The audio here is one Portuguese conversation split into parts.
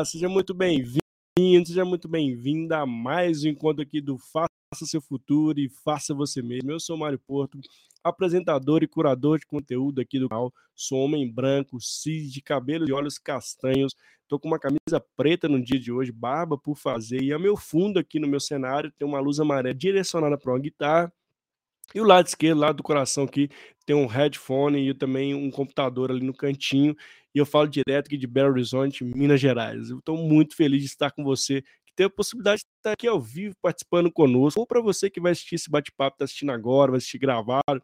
olá! Seja muito bem-vindo, seja muito bem-vinda a mais um encontro aqui do Faça Seu Futuro e Faça Você Mesmo. Eu sou Mário Porto, apresentador e curador de conteúdo aqui do canal. Sou homem branco, cis, de cabelo e olhos castanhos. Estou com uma camisa preta no dia de hoje, barba por fazer. E ao meu fundo aqui no meu cenário tem uma luz amarela direcionada para uma guitarra. E o lado esquerdo, lado do coração aqui, tem um headphone e também um computador ali no cantinho e eu falo direto aqui de Belo Horizonte, Minas Gerais. Eu estou muito feliz de estar com você, que tem a possibilidade de estar aqui ao vivo participando conosco, ou para você que vai assistir esse bate-papo, está assistindo agora, vai assistir gravado,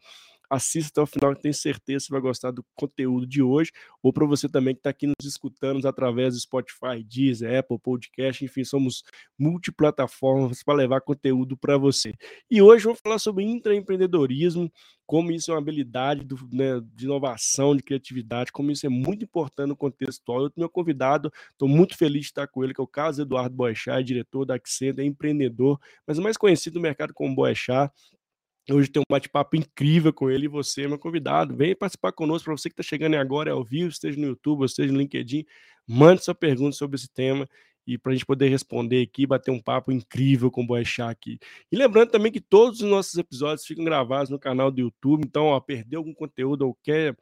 assista até o final, que tenho certeza que você vai gostar do conteúdo de hoje, ou para você também que está aqui nos escutando através do Spotify, Deezer, Apple Podcast, enfim, somos multiplataformas para levar conteúdo para você. E hoje vamos falar sobre intraempreendedorismo, como isso é uma habilidade do, né, de inovação, de criatividade, como isso é muito importante no contexto atual. Eu tenho meu convidado, estou muito feliz de estar com ele, que é o Carlos Eduardo Boechat, diretor da Accent, é empreendedor, mas mais conhecido no mercado como Boechat, Hoje tem um bate-papo incrível com ele e você, meu convidado. Vem participar conosco. Para você que está chegando agora ao vivo, esteja no YouTube, esteja no LinkedIn, mande sua pergunta sobre esse tema e para a gente poder responder aqui, bater um papo incrível com o Boechat aqui. E lembrando também que todos os nossos episódios ficam gravados no canal do YouTube, então, ó, perdeu algum conteúdo ou quer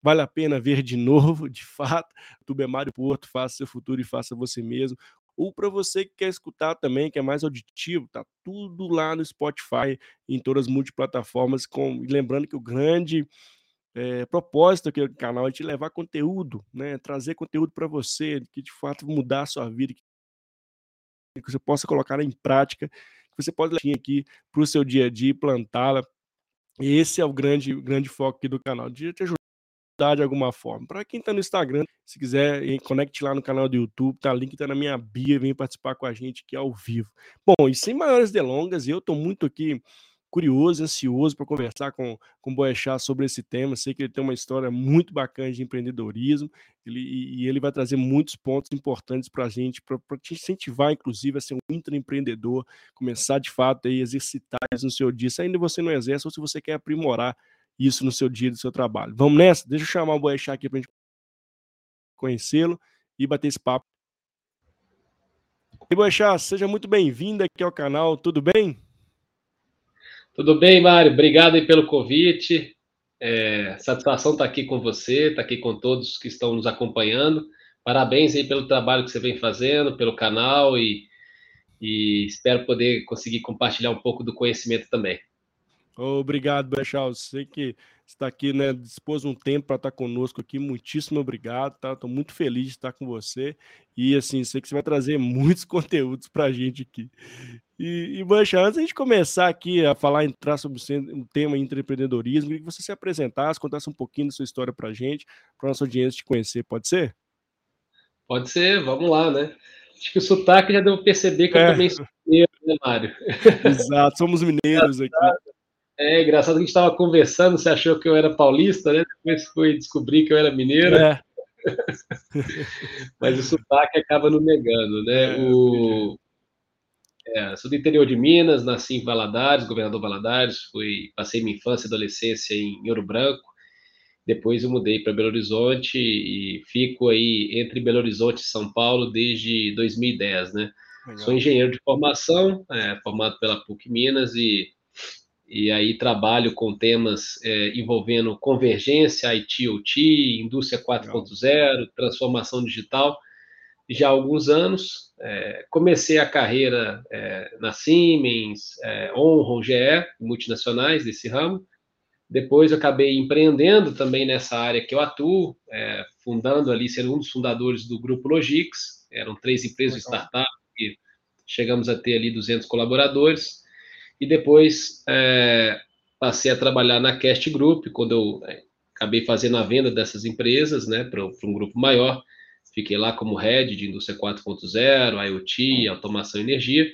vale a pena ver de novo, de fato. YouTube é Mário Porto, faça seu futuro e faça você mesmo ou para você que quer escutar também, que é mais auditivo, tá tudo lá no Spotify, em todas as multiplataformas. Com... E lembrando que o grande é, propósito aqui do canal é te levar conteúdo, né? trazer conteúdo para você, que de fato mudar a sua vida, que você possa colocar em prática, que você pode levar aqui para o seu dia a dia, plantá-la. Esse é o grande, grande foco aqui do canal, de te ajudar de alguma forma. Para quem está no Instagram, se quiser, conecte lá no canal do YouTube, tá? Link está na minha bio, vem participar com a gente aqui ao vivo. Bom, e sem maiores delongas, eu estou muito aqui curioso, ansioso para conversar com, com o Boechat sobre esse tema. Sei que ele tem uma história muito bacana de empreendedorismo ele, e, ele vai trazer muitos pontos importantes para a gente, para te incentivar, inclusive, a ser um intraempreendedor, começar de fato a exercitar isso no seu dia, se ainda você não exerce ou se você quer aprimorar isso no seu dia, do seu trabalho. Vamos nessa? Deixa eu chamar o Boechat aqui para a gente conhecê-lo e bater esse papo. E Boechat, seja muito bem-vindo aqui ao canal, tudo bem? Tudo bem, Mário, obrigado pelo convite. É, satisfação estar tá aqui com você, estar tá aqui com todos que estão nos acompanhando. Parabéns aí pelo trabalho que você vem fazendo, pelo canal e, e espero poder conseguir compartilhar um pouco do conhecimento também. Obrigado, Bechal. Sei que está aqui, né? Dispôs um tempo para estar conosco aqui. Muitíssimo obrigado, tá? Estou muito feliz de estar com você. E assim, sei que você vai trazer muitos conteúdos para a gente aqui. E, e Bechal, antes de começar aqui a falar, entrar sobre o tema empreendedorismo, queria que você se apresentasse, contasse um pouquinho da sua história para a gente, para a nossa audiência te conhecer. Pode ser? Pode ser, vamos lá, né? Acho que o sotaque já deu perceber que é. eu também sou mineiro, né, Mário? Exato, somos mineiros aqui. É engraçado que a gente estava conversando, você achou que eu era paulista, né? Depois foi descobrir que eu era mineiro. É. Mas o sotaque acaba não negando, né? É, o... É, sou do interior de Minas, nasci em Valadares, governador Valadares, fui, passei minha infância e adolescência em Ouro Branco, depois eu mudei para Belo Horizonte e fico aí entre Belo Horizonte e São Paulo desde 2010, né? Legal. Sou engenheiro de formação, é, formado pela PUC Minas e e aí trabalho com temas é, envolvendo convergência, IT/OT, indústria 4.0, transformação digital, já há alguns anos. É, comecei a carreira é, na Siemens, é, Onron, GE, multinacionais desse ramo. Depois acabei empreendendo também nessa área que eu atuo, é, fundando ali, sendo um dos fundadores do Grupo Logix. Eram três empresas de startup, que chegamos a ter ali 200 colaboradores e depois é, passei a trabalhar na Cast Group, quando eu é, acabei fazendo a venda dessas empresas né, para um grupo maior. Fiquei lá como head de indústria 4.0, IoT, automação e energia.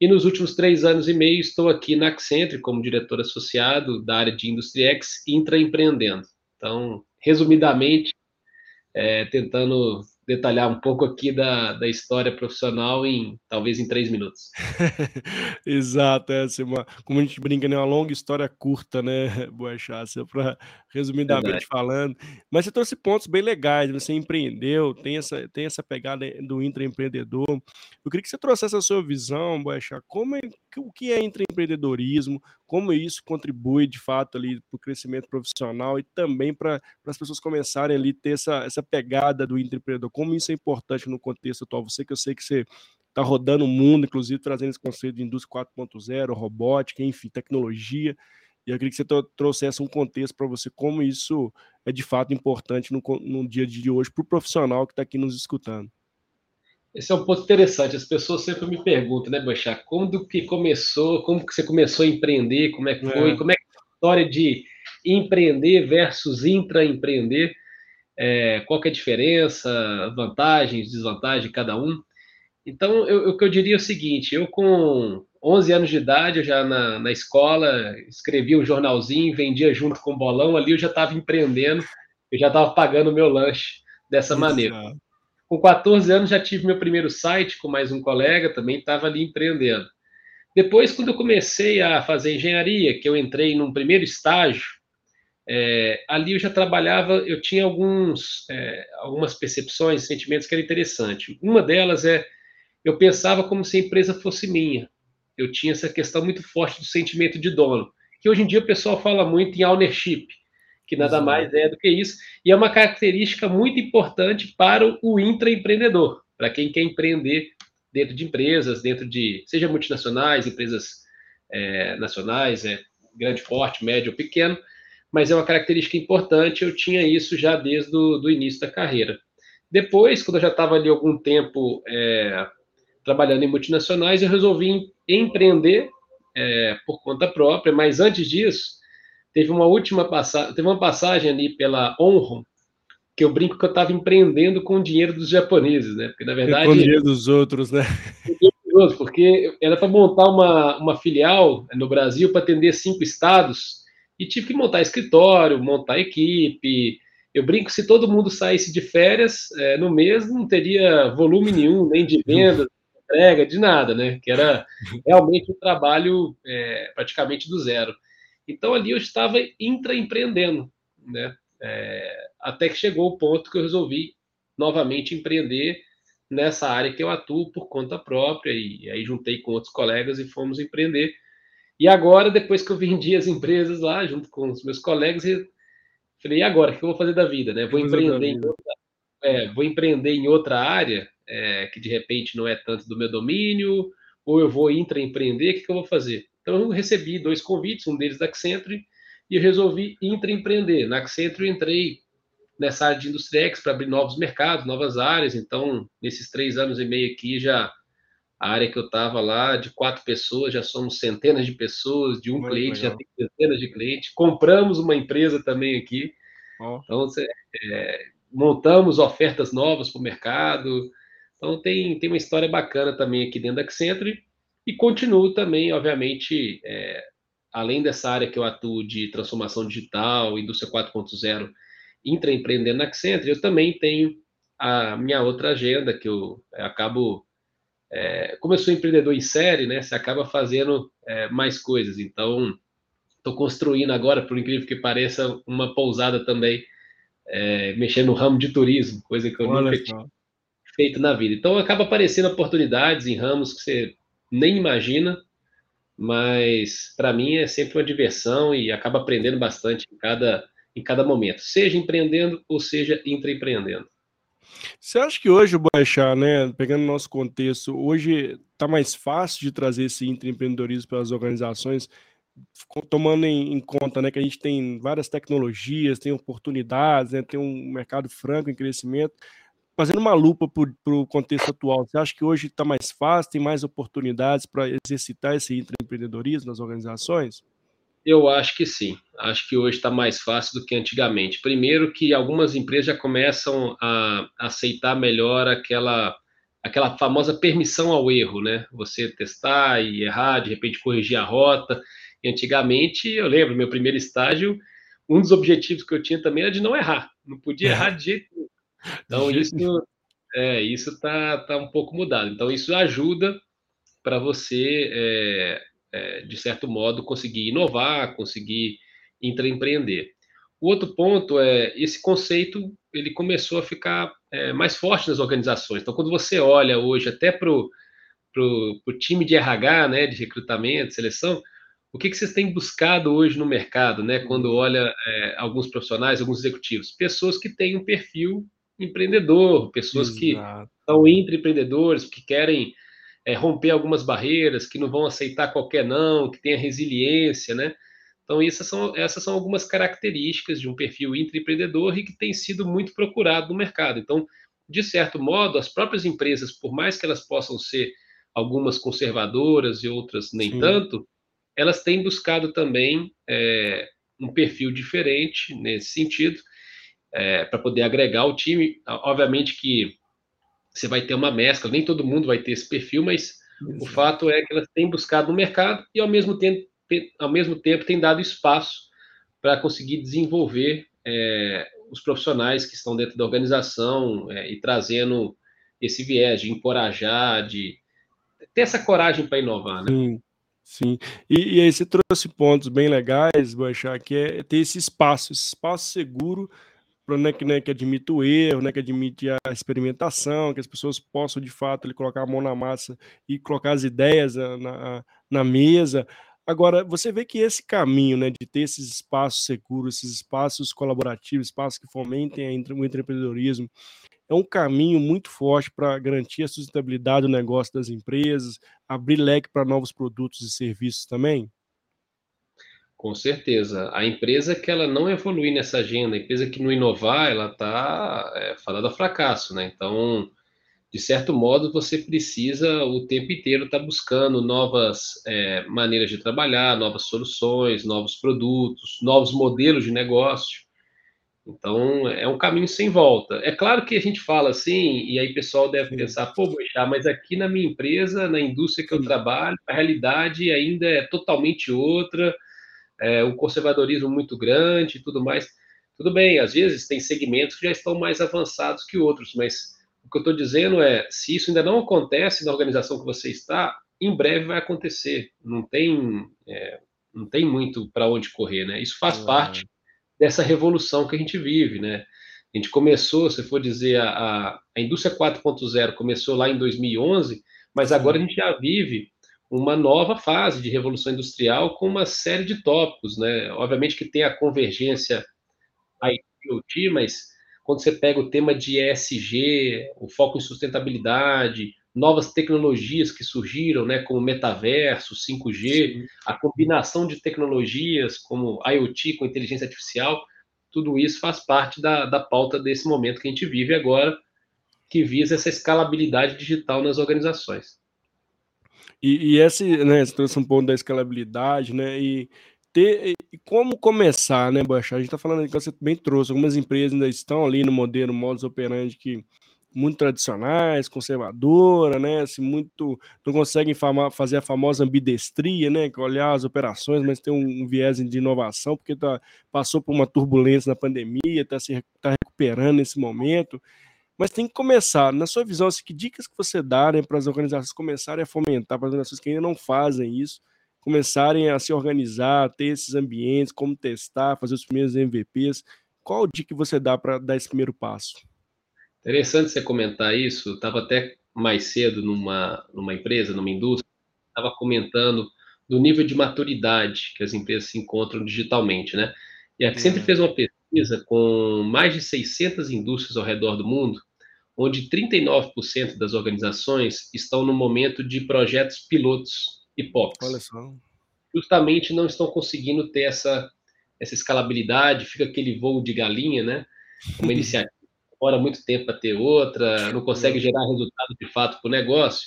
E nos últimos três anos e meio estou aqui na Accenture como diretor associado da área de Industry X, intraempreendendo. Então, resumidamente, é, tentando detalhar um pouco aqui da, da história profissional em talvez em três minutos. Exato, é assim, uma, como a gente brinca, né, uma longa história curta, né, Boechat, para resumidamente Verdade. falando. Mas você trouxe pontos bem legais, você empreendeu, tem essa, tem essa pegada do intraempreendedor. Eu queria que você trouxesse a sua visão, Boechat, como é, o que é intraempreendedorismo, como isso contribui de fato ali para o crescimento profissional e também para as pessoas começarem ali ter essa, essa pegada do intraempreendedor, como isso é importante no contexto atual. Você que eu sei que você está rodando o mundo, inclusive trazendo esse conceito de indústria 4.0, robótica, enfim, tecnologia. E eu queria que você trouxesse um contexto para você, como isso é de fato importante no, no dia de hoje para o profissional que está aqui nos escutando. Esse é um ponto interessante. As pessoas sempre me perguntam, né, Boixá, como que começou, como que você começou a empreender, como é que foi, é. como é que é a história de empreender versus intraempreender, é, qual que é a diferença, vantagens, desvantagens de cada um. Então, eu, o que eu diria é o seguinte, eu com 11 anos de idade, eu já na, na escola, escrevia um jornalzinho, vendia junto com o bolão, ali eu já estava empreendendo, eu já estava pagando o meu lanche dessa Isso, maneira. Com 14 anos já tive meu primeiro site com mais um colega, também estava ali empreendendo. Depois, quando eu comecei a fazer engenharia, que eu entrei num primeiro estágio, é, ali eu já trabalhava, eu tinha alguns, é, algumas percepções, sentimentos que era interessante. Uma delas é, eu pensava como se a empresa fosse minha. Eu tinha essa questão muito forte do sentimento de dono, que hoje em dia o pessoal fala muito em ownership, que nada mais é do que isso, e é uma característica muito importante para o intraempreendedor, para quem quer empreender dentro de empresas, dentro de, seja multinacionais, empresas é, nacionais, é, grande porte, médio ou pequeno, mas é uma característica importante, eu tinha isso já desde o início da carreira. Depois, quando eu já estava ali algum tempo é, trabalhando em multinacionais, eu resolvi empreender é, por conta própria, mas antes disso, Teve uma última passagem, teve uma passagem ali pela Onron, que eu brinco que eu estava empreendendo com o dinheiro dos japoneses, né? Porque na verdade. com o dinheiro dos outros, né? Porque era para montar uma, uma filial no Brasil para atender cinco estados e tive que montar escritório, montar equipe. Eu brinco se todo mundo saísse de férias é, no mês, não teria volume nenhum, nem de venda, de entrega, de nada, né? Que era realmente um trabalho é, praticamente do zero. Então ali eu estava intraempreendendo, né? É, até que chegou o ponto que eu resolvi novamente empreender nessa área que eu atuo por conta própria e aí juntei com outros colegas e fomos empreender. E agora, depois que eu vendi as empresas lá, junto com os meus colegas, eu falei, e agora, o que eu vou fazer da vida? Né? Vou, empreender em outra, é, vou empreender em outra área, é, que de repente não é tanto do meu domínio, ou eu vou intraempreender, o que, que eu vou fazer? Então, eu recebi dois convites, um deles da Accenture, e eu resolvi intraempreender. Na Accenture, entrei nessa área de Industrex para abrir novos mercados, novas áreas. Então, nesses três anos e meio aqui, já a área que eu estava lá, de quatro pessoas, já somos centenas de pessoas, de um Muito cliente, legal. já tem centenas de clientes. Compramos uma empresa também aqui. Oh. Então, é, montamos ofertas novas para o mercado. Então, tem, tem uma história bacana também aqui dentro da Accenture. E continuo também, obviamente, é, além dessa área que eu atuo de transformação digital, indústria 4.0, intraempreendendo na Accenture, eu também tenho a minha outra agenda, que eu é, acabo. É, como eu sou empreendedor em série, né, você acaba fazendo é, mais coisas. Então, estou construindo agora, por incrível que pareça, uma pousada também, é, mexendo no ramo de turismo, coisa que eu Olha nunca tinha feito na vida. Então, acaba aparecendo oportunidades em ramos que você nem imagina, mas para mim é sempre uma diversão e acaba aprendendo bastante em cada, em cada momento, seja empreendendo ou seja intraempreendendo. Você acha que hoje Baixar, né, pegando o nosso contexto, hoje está mais fácil de trazer esse intraempreendedorismo para as organizações, tomando em, em, conta né, que a gente tem várias tecnologias, tem oportunidades, né, tem um mercado franco em crescimento fazendo uma lupa para o contexto atual, você acha que hoje está mais fácil, tem mais oportunidades para exercitar esse empreendedorismo nas organizações? Eu acho que sim. Acho que hoje está mais fácil do que antigamente. Primeiro que algumas empresas já começam a aceitar melhor aquela aquela famosa permissão ao erro, né? Você testar e errar, de repente corrigir a rota. E antigamente, eu lembro, meu primeiro estágio, um dos objetivos que eu tinha também era de não errar. Não podia errar de jeito nenhum. Então, isso É, isso está tá um pouco mudado. Então, isso ajuda para você, é, é, de certo modo, conseguir inovar, conseguir empreender. O outro ponto é esse conceito ele começou a ficar é, mais forte nas organizações. Então, quando você olha hoje até para o time de RH, né, de recrutamento, seleção, o que, que vocês têm buscado hoje no mercado, né, quando olha é, alguns profissionais, alguns executivos? Pessoas que têm um perfil empreendedor, pessoas Exato. que são empreendedores, que querem é, romper algumas barreiras, que não vão aceitar qualquer não, que tenha resiliência, né? Então, essas são, essas são algumas características de um perfil empreendedor e que tem sido muito procurado no mercado. Então, de certo modo, as próprias empresas, por mais que elas possam ser algumas conservadoras e outras nem Sim. tanto, elas têm buscado também é, um perfil diferente nesse sentido, é, para poder agregar o time. Obviamente que você vai ter uma mescla, nem todo mundo vai ter esse perfil, mas Exato. o fato é que elas têm buscado no mercado e, ao mesmo tempo, ao mesmo tempo tem dado espaço para conseguir desenvolver é, os profissionais que estão dentro da organização é, e trazendo esse viés de encorajar, de ter essa coragem para inovar, né? Sim, sim. E, e, aí você trouxe pontos bem legais, Boixá, que é ter esse espaço, esse espaço seguro né, que, né, que admite o erro, né, que admite a experimentação, que as pessoas possam de fato ele, colocar a mão na massa e colocar as ideias na, na, na mesa. Agora, você vê que esse caminho né, de ter esses espaços seguros, esses espaços colaborativos, espaços que fomentem o empreendedorismo, é um caminho muito forte para garantir a sustentabilidade do negócio das empresas, abrir leque para novos produtos e serviços também? Com certeza. A empresa que ela não evoluir nessa agenda, a empresa que não inovar, ela está é, falando a fracasso, né? Então, de certo modo, você precisa o tempo inteiro estar tá buscando novas é, maneiras de trabalhar, novas soluções, novos produtos, novos modelos de negócio. Então, é um caminho sem volta. É claro que a gente fala assim, e aí o pessoal deve pensar, pô, Boixá, mas aqui na minha empresa, na indústria que eu trabalho, a realidade ainda é totalmente outra, é um conservadorismo muito grande e tudo mais. Tudo bem, às vezes tem segmentos que já estão mais avançados que outros, mas o que eu estou dizendo é, se isso ainda não acontece na organização que você está, em breve vai acontecer. Não tem, é, não tem muito para onde correr, né? Isso faz uhum. parte dessa revolução que a gente vive, né? A gente começou, se for dizer, a, a indústria 4.0 começou lá em 2011, mas agora a gente já vive uma nova fase de revolução industrial com uma série de tópicos, né? Obviamente que tem a convergência IoT, mas quando você pega o tema de ESG, o foco em sustentabilidade, novas tecnologias que surgiram, né, como metaverso, 5G, Sim. a combinação de tecnologias como IoT com inteligência artificial, tudo isso faz parte da, da pauta desse momento que a gente vive agora, que visa essa escalabilidade digital nas organizações. E, e esse, né, você trouxe um ponto da escalabilidade, né, e ter e como começar, né, Bocha? A gente está falando que você bem trouxe, algumas empresas ainda estão ali no modelo modus operandi que muito tradicionais, conservadora, né, assim, muito não conseguem fazer a famosa ambidestria, né, que é olhar as operações, mas tem um, um viés de inovação, porque tá, passou por uma turbulência na pandemia, está se tá recuperando nesse momento, mas tem que começar, na sua visão, assim, que dicas que você dá né, para as organizações começarem a fomentar, para as organizações que ainda não fazem isso, começarem a se organizar, ter esses ambientes, como testar, fazer os primeiros MVPs. Qual dica que você dá para dar esse primeiro passo? Interessante você comentar isso. Estava até mais cedo numa, numa empresa, numa indústria, estava comentando do nível de maturidade que as empresas se encontram digitalmente, né? E a sempre uhum. fez uma pesquisa com mais de 600 indústrias ao redor do mundo, onde 39% das organizações estão no momento de projetos pilotos e POCs. Olha só. Justamente não estão conseguindo ter essa, essa escalabilidade, fica aquele voo de galinha, né? Uma iniciativa demora muito tempo para ter outra, não consegue gerar resultado de fato para o negócio.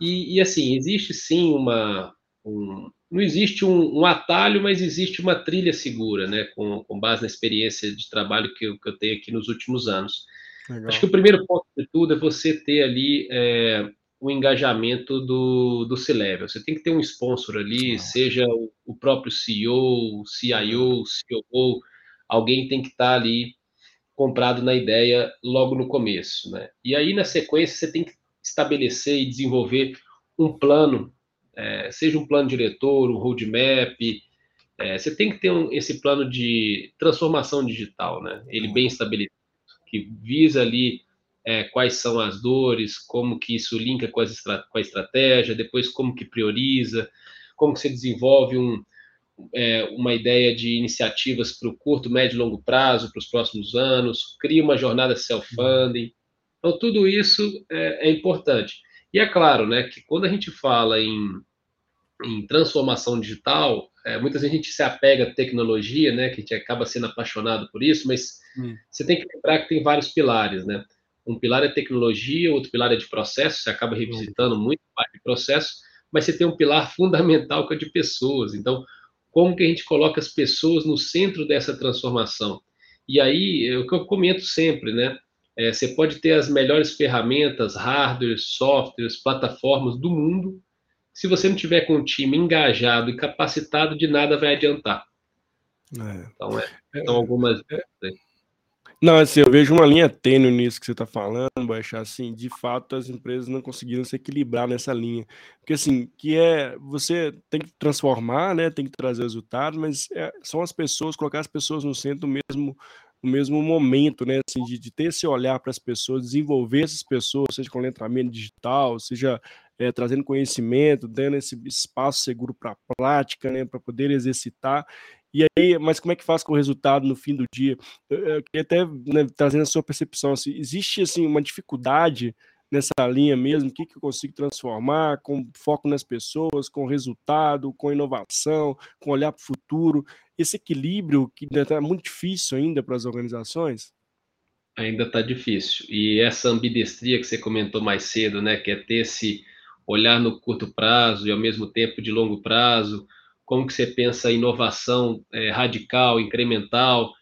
E, e, assim, existe sim uma. Um, não existe um, um, atalho, mas existe uma trilha segura, né? Com, com base na experiência de trabalho que eu, que eu tenho aqui nos últimos anos. Legal. Acho que o primeiro ponto de tudo é você ter ali é, o engajamento do, do C-Level. Você tem que ter um sponsor ali, seja o, o, próprio CEO, CIO, COO, alguém tem que estar tá ali comprado na ideia logo no começo, né? E aí na sequência você tem que estabelecer e desenvolver um plano, é, seja um plano diretor, um roadmap, é, você tem que ter um, esse plano de transformação digital, né? Ele bem estabelecido, que visa ali é, quais são as dores, como que isso linka com, estra com, a estratégia, depois como que prioriza, como que você desenvolve um, é, uma ideia de iniciativas para o curto, médio e longo prazo, para os próximos anos, cria uma jornada self-funding. Então, tudo isso é, é, importante. E é claro, né, que quando a gente fala em, em transformação digital, é, muitas vezes a gente se apega à tecnologia, né, que a gente acaba sendo apaixonado por isso, mas hum. você tem que lembrar que tem vários pilares, né? Um pilar é tecnologia, outro pilar é de processo, você acaba revisitando muito parte de processo, mas você tem um pilar fundamental que é de pessoas. Então, como que a gente coloca as pessoas no centro dessa transformação? E aí, é o que eu comento sempre, né? É, você pode ter as melhores ferramentas, hardwares, softwares, plataformas do mundo, se você não tiver com um time engajado e capacitado, de nada vai adiantar. É. Então, é, são algumas. É, não, assim, eu vejo uma linha tênue nisso que você está falando, Baixa, assim, de fato as empresas não conseguiram se equilibrar nessa linha. Porque, assim, que é, você tem que transformar, né, tem que trazer resultados, mas é, são as pessoas, colocar as pessoas no centro mesmo, no mesmo momento, né, assim, de, de ter esse olhar para as pessoas, desenvolver essas pessoas, seja com letramento digital, seja é, trazendo conhecimento, dando esse espaço seguro para a prática, né, para poder exercitar, e aí, mas como é que faz com o resultado no fim do dia? Eu, eu queria até né, trazendo a sua percepção, assim, existe assim uma dificuldade nessa linha mesmo? O que, que eu consigo transformar com foco nas pessoas, com resultado, com inovação, com olhar para o futuro? Esse equilíbrio que está muito difícil ainda para as organizações? Ainda está difícil. E essa ambidestria que você comentou mais cedo, né, que é ter esse olhar no curto prazo e ao mesmo tempo de longo prazo, como que você pensa inovação é, radical, incremental,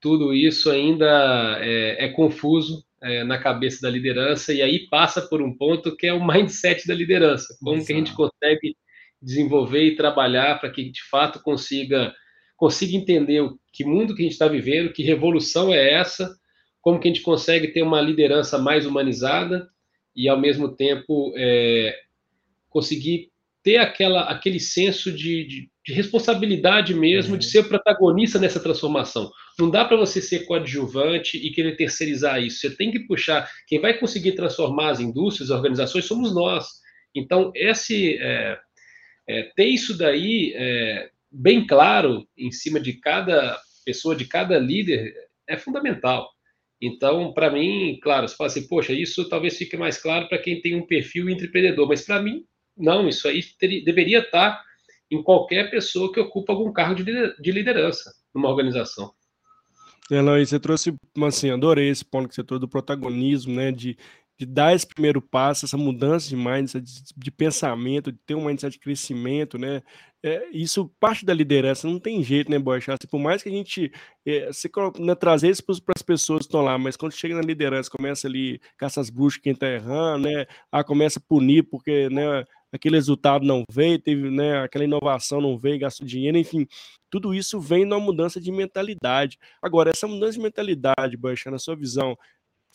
tudo isso ainda é, é confuso é, na cabeça da liderança e aí passa por um ponto que é o mindset da liderança, como Exato. que a gente consegue desenvolver e trabalhar para que de fato consiga consiga entender o que mundo que a gente está vivendo, que revolução é essa, como que a gente consegue ter uma liderança mais humanizada e ao mesmo tempo é, conseguir ter aquela, aquele senso de, de, de responsabilidade mesmo, uhum. de ser protagonista nessa transformação. Não dá para você ser coadjuvante e querer terceirizar isso. Você tem que puxar. Quem vai conseguir transformar as indústrias, as organizações, somos nós. Então, esse, é, é, ter isso daí é, bem claro em cima de cada pessoa, de cada líder, é fundamental. Então, para mim, claro, você fala assim, poxa, isso talvez fique mais claro para quem tem um perfil empreendedor, mas para mim, não, isso aí ter, deveria estar em qualquer pessoa que ocupa algum cargo de liderança numa organização. Eloy, você trouxe, assim, adorei esse ponto que você trouxe do protagonismo, né, de, de dar esse primeiro passo, essa mudança de mindset, de, de pensamento, de ter um mindset de crescimento, né? É, isso parte da liderança, não tem jeito, né, Bocha? Assim, por mais que a gente é, né, trazer isso para as pessoas que estão lá, mas quando chega na liderança, começa ali caça as bruxas quem está errando, né? Ah, começa a punir porque, né, aquele resultado não veio, teve, né, aquela inovação não veio, gastou dinheiro, enfim, tudo isso vem numa mudança de mentalidade. Agora, essa mudança de mentalidade, Bocha, na sua visão,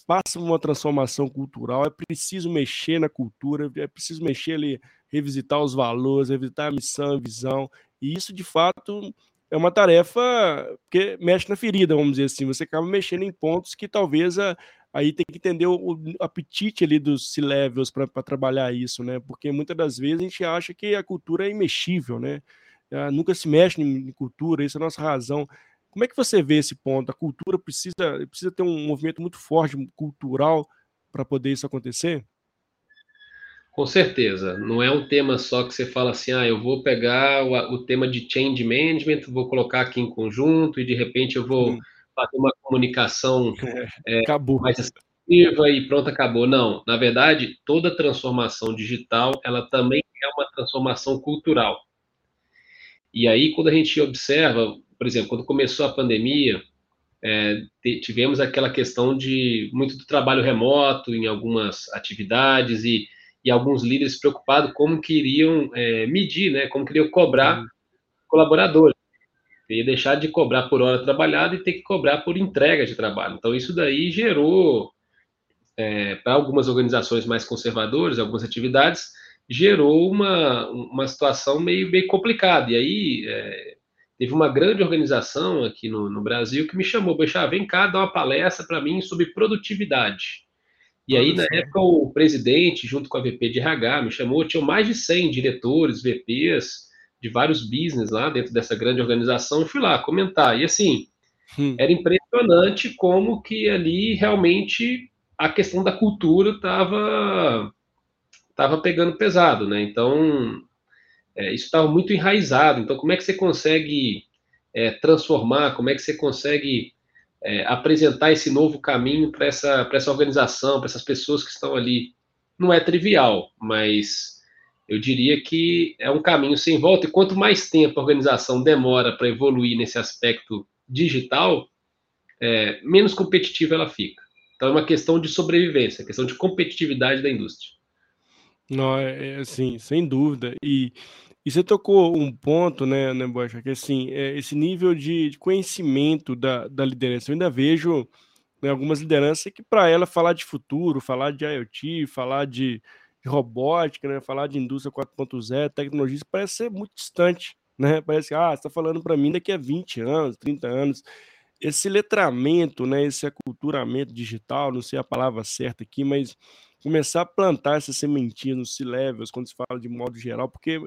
faça uma transformação cultural, é preciso mexer na cultura, é preciso mexer ali, revisitar os valores, revisitar a missão, a visão, e isso de fato é uma tarefa que mexe na ferida, vamos dizer assim, você acaba mexendo em pontos que talvez a, aí tem que entender o, o apetite ali dos C-levels para trabalhar isso, né? Porque muitas das vezes a gente acha que a cultura é imexível, né? Ah, nunca se mexe em, cultura, isso é a nossa razão. Como é que você vê esse ponto? A cultura precisa, precisa ter um movimento muito forte cultural para poder isso acontecer? Com certeza. Não é um tema só que você fala assim, ah, eu vou pegar o, o tema de change management, vou colocar aqui em conjunto e de repente eu vou hum. fazer uma comunicação é, acabou. mais assertiva e pronto, acabou. Não, na verdade, toda transformação digital, ela também é uma transformação cultural. E aí, quando a gente observa, por exemplo, quando começou a pandemia, é, tivemos aquela questão de muito do trabalho remoto em algumas atividades e, e alguns líderes preocupados como queriam é, medir, né, como queriam cobrar colaboradores. Ia deixar de cobrar por hora trabalhada e ter que cobrar por entrega de trabalho. Então, isso daí gerou, é, para algumas organizações mais conservadoras, algumas atividades, gerou uma, uma situação meio, meio complicada. E aí, é, teve uma grande organização aqui no, no Brasil que me chamou, Bechá, vem cá dar uma palestra para mim sobre produtividade. E aí, na época, o presidente, junto com a VP de RH, me chamou, tinham mais de 100 diretores, VPs, de vários business lá dentro dessa grande organização, fui lá comentar. E assim, hum. era impressionante como que ali realmente a questão da cultura estava tava pegando pesado, né? Então, é, isso estava muito enraizado. Então, como é que você consegue é, transformar, como é que você consegue é, apresentar esse novo caminho para essa, essa organização, para essas pessoas que estão ali? Não é trivial, mas eu diria que é um caminho sem volta, e quanto mais tempo a organização demora para evoluir nesse aspecto digital, é, menos competitiva ela fica. Então é uma questão de sobrevivência, questão de competitividade da indústria. Não, é, é sim, sem dúvida. E, e você tocou um ponto, né, né Bocha, que assim, é esse nível de, de conhecimento da, da liderança. Eu ainda vejo né, algumas lideranças que, para ela, falar de futuro, falar de IoT, falar de, de robótica, né? Falar de indústria 4.0, tecnologia, isso parece ser muito distante, né? Parece que, ah, você está falando para mim daqui a 20 anos, 30 anos. Esse letramento, né? Esse aculturamento digital, não sei a palavra certa aqui, mas começar a plantar essa sementinha nos C-levels, quando se fala de modo geral, porque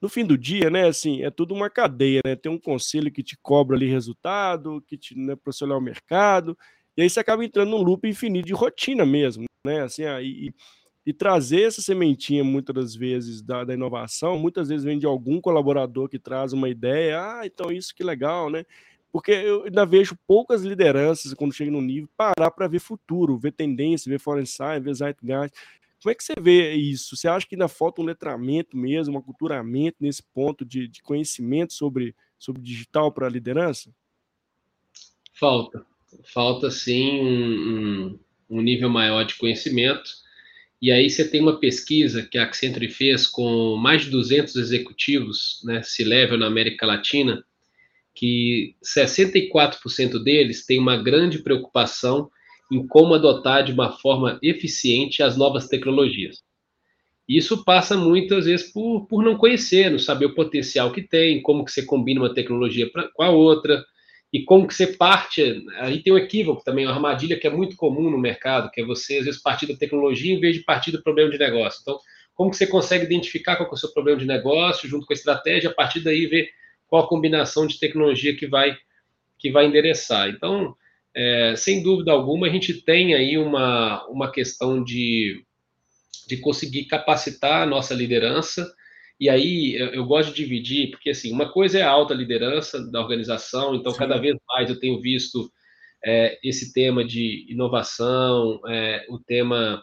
no fim do dia, né, assim, é tudo uma cadeia, né? Tem um conselho que te cobra ali resultado, que te, né, para o mercado, e aí você acaba entrando num loop infinito de rotina mesmo, né? Assim, aí, e trazer essa sementinha, muitas das vezes, da, da, inovação, muitas vezes vem de algum colaborador que traz uma ideia, ah, então isso que legal, né? Porque eu ainda vejo poucas lideranças, quando chega no nível, parar para ver futuro, ver tendência, ver foreign science, ver zeitgeist. Como é que você vê isso? Você acha que ainda falta um letramento mesmo, um aculturamento nesse ponto de, de conhecimento sobre, sobre digital para a liderança? Falta. Falta, sim, um, um, um nível maior de conhecimento e aí você tem uma pesquisa que a Accenture fez com mais de 200 executivos, né, se level na América Latina, que 64% deles têm uma grande preocupação em como adotar de uma forma eficiente as novas tecnologias. Isso passa muitas vezes por, por não conhecer, não saber o potencial que tem, como que você combina uma tecnologia pra, com a outra, e como que você parte, aí tem um equívoco também, uma armadilha que é muito comum no mercado, que é você, às vezes, partir da tecnologia em vez de partir do problema de negócio. Então, como que você consegue identificar qual é o seu problema de negócio, junto com a estratégia, a partir daí ver qual a combinação de tecnologia que vai, que vai endereçar. Então, é, sem dúvida alguma, a gente tem aí uma, uma questão de, de conseguir capacitar a nossa liderança, e aí eu, eu, gosto de dividir, porque assim, uma coisa é a alta liderança da organização, então Sim. cada vez mais eu tenho visto é, esse tema de inovação, é, o tema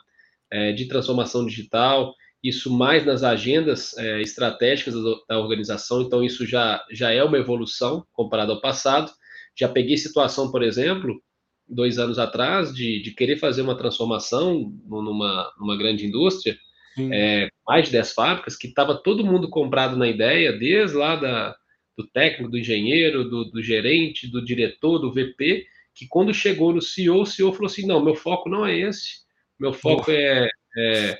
é, de transformação digital, isso mais nas agendas é, estratégicas da, da organização, então isso já, já é uma evolução comparado ao passado. Já peguei situação, por exemplo, dois anos atrás, de, de querer fazer uma transformação numa, numa grande indústria, é, mais de 10 fábricas, que estava todo mundo comprado na ideia, desde lá da, do técnico, do engenheiro, do, do, gerente, do diretor, do VP, que quando chegou no CEO, o CEO falou assim, não, meu foco não é esse, meu foco é, é,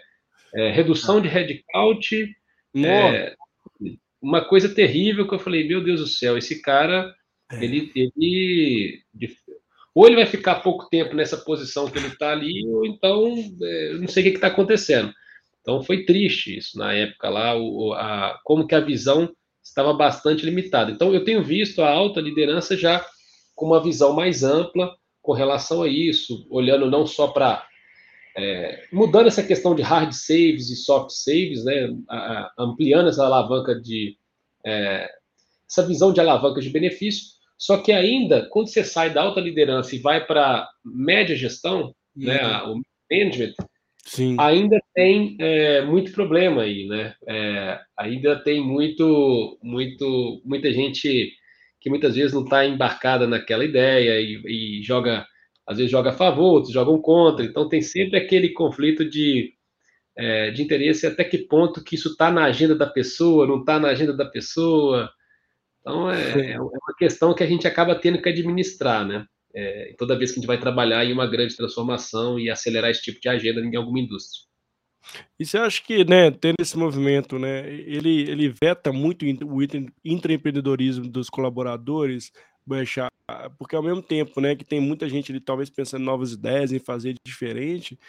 é, redução de headcount, é, uma coisa terrível que eu falei, meu Deus do céu, esse cara, é. ele, ele ou ele vai ficar pouco tempo nessa posição que ele está ali, ou então, é, eu não sei o que está acontecendo. Então foi triste isso na época lá, o, a, como que a visão estava bastante limitada. Então eu tenho visto a alta liderança já com uma visão mais ampla com relação a isso, olhando não só para é, mudando essa questão de hard saves e soft saves, né, a, a, ampliando essa alavanca de é, essa visão de alavanca de benefício. Só que ainda quando você sai da alta liderança e vai para média gestão, né, uhum. né, o management, Sim. ainda tem é, muito problema aí, né? É, ainda tem muito, muito, muita gente que muitas vezes não está embarcada naquela ideia e, e, joga, às vezes joga a favor, outros jogam contra. Então tem sempre aquele conflito de, é, de interesse até que ponto que isso está na agenda da pessoa, não está na agenda da pessoa. Então, é, é, uma questão que a gente acaba tendo que administrar, né? É, toda vez que a gente vai trabalhar em uma grande transformação e acelerar esse tipo de agenda em alguma indústria. E você acha que, né, tendo esse movimento, né, ele, ele veta muito o intraempreendedorismo dos colaboradores, porque ao mesmo tempo, né, que tem muita gente ali talvez pensando em novas ideias, em fazer diferente,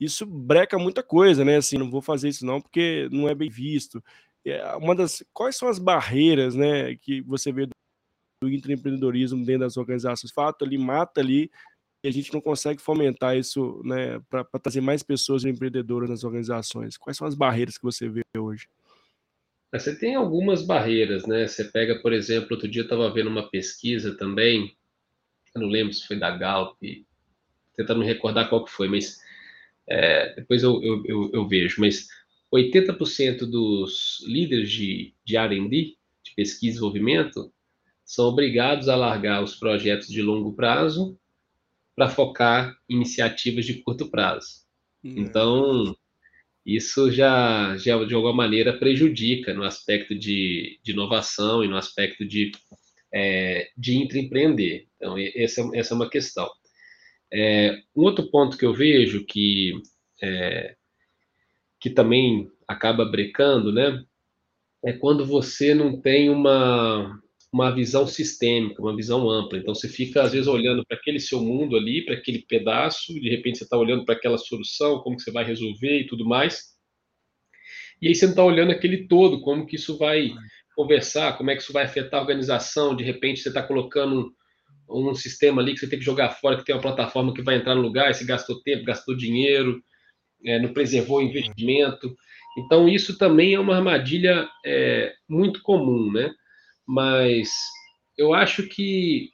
isso breca muita coisa, né, assim, não vou fazer isso não porque não é bem visto. É, uma das, quais são as barreiras, né, que você vê do intraempreendedorismo dentro das organizações? Fato ali mata ali e a gente não consegue fomentar isso né, para trazer mais pessoas empreendedoras nas organizações? Quais são as barreiras que você vê hoje? É, você tem algumas barreiras, né? Você pega, por exemplo, outro dia eu estava vendo uma pesquisa também, eu não lembro se foi da Galp, tentando me recordar qual que foi, mas é, depois eu, eu, eu, eu, vejo, mas 80% dos líderes de, de R&D, de pesquisa e desenvolvimento, são obrigados a largar os projetos de longo prazo para focar iniciativas de curto prazo. Hum. Então, isso já, já, de alguma maneira, prejudica no aspecto de, de inovação e no aspecto de, é, de intraempreender. Então, essa, essa é uma questão. É, um outro ponto que eu vejo que, é, que também acaba brecando, né, é quando você não tem uma, uma visão sistêmica, uma visão ampla. Então você fica às vezes olhando para aquele seu mundo ali, para aquele pedaço, de repente você está olhando para aquela solução, como que você vai resolver e tudo mais. E aí você não está olhando aquele todo, como que isso vai conversar, como é que isso vai afetar a organização. De repente você está colocando um, um, sistema ali que você tem que jogar fora, que tem uma plataforma que vai entrar no lugar, e você gastou tempo, gastou dinheiro, é, não preservou o investimento. Então isso também é uma armadilha é, muito comum, né? Mas eu acho que,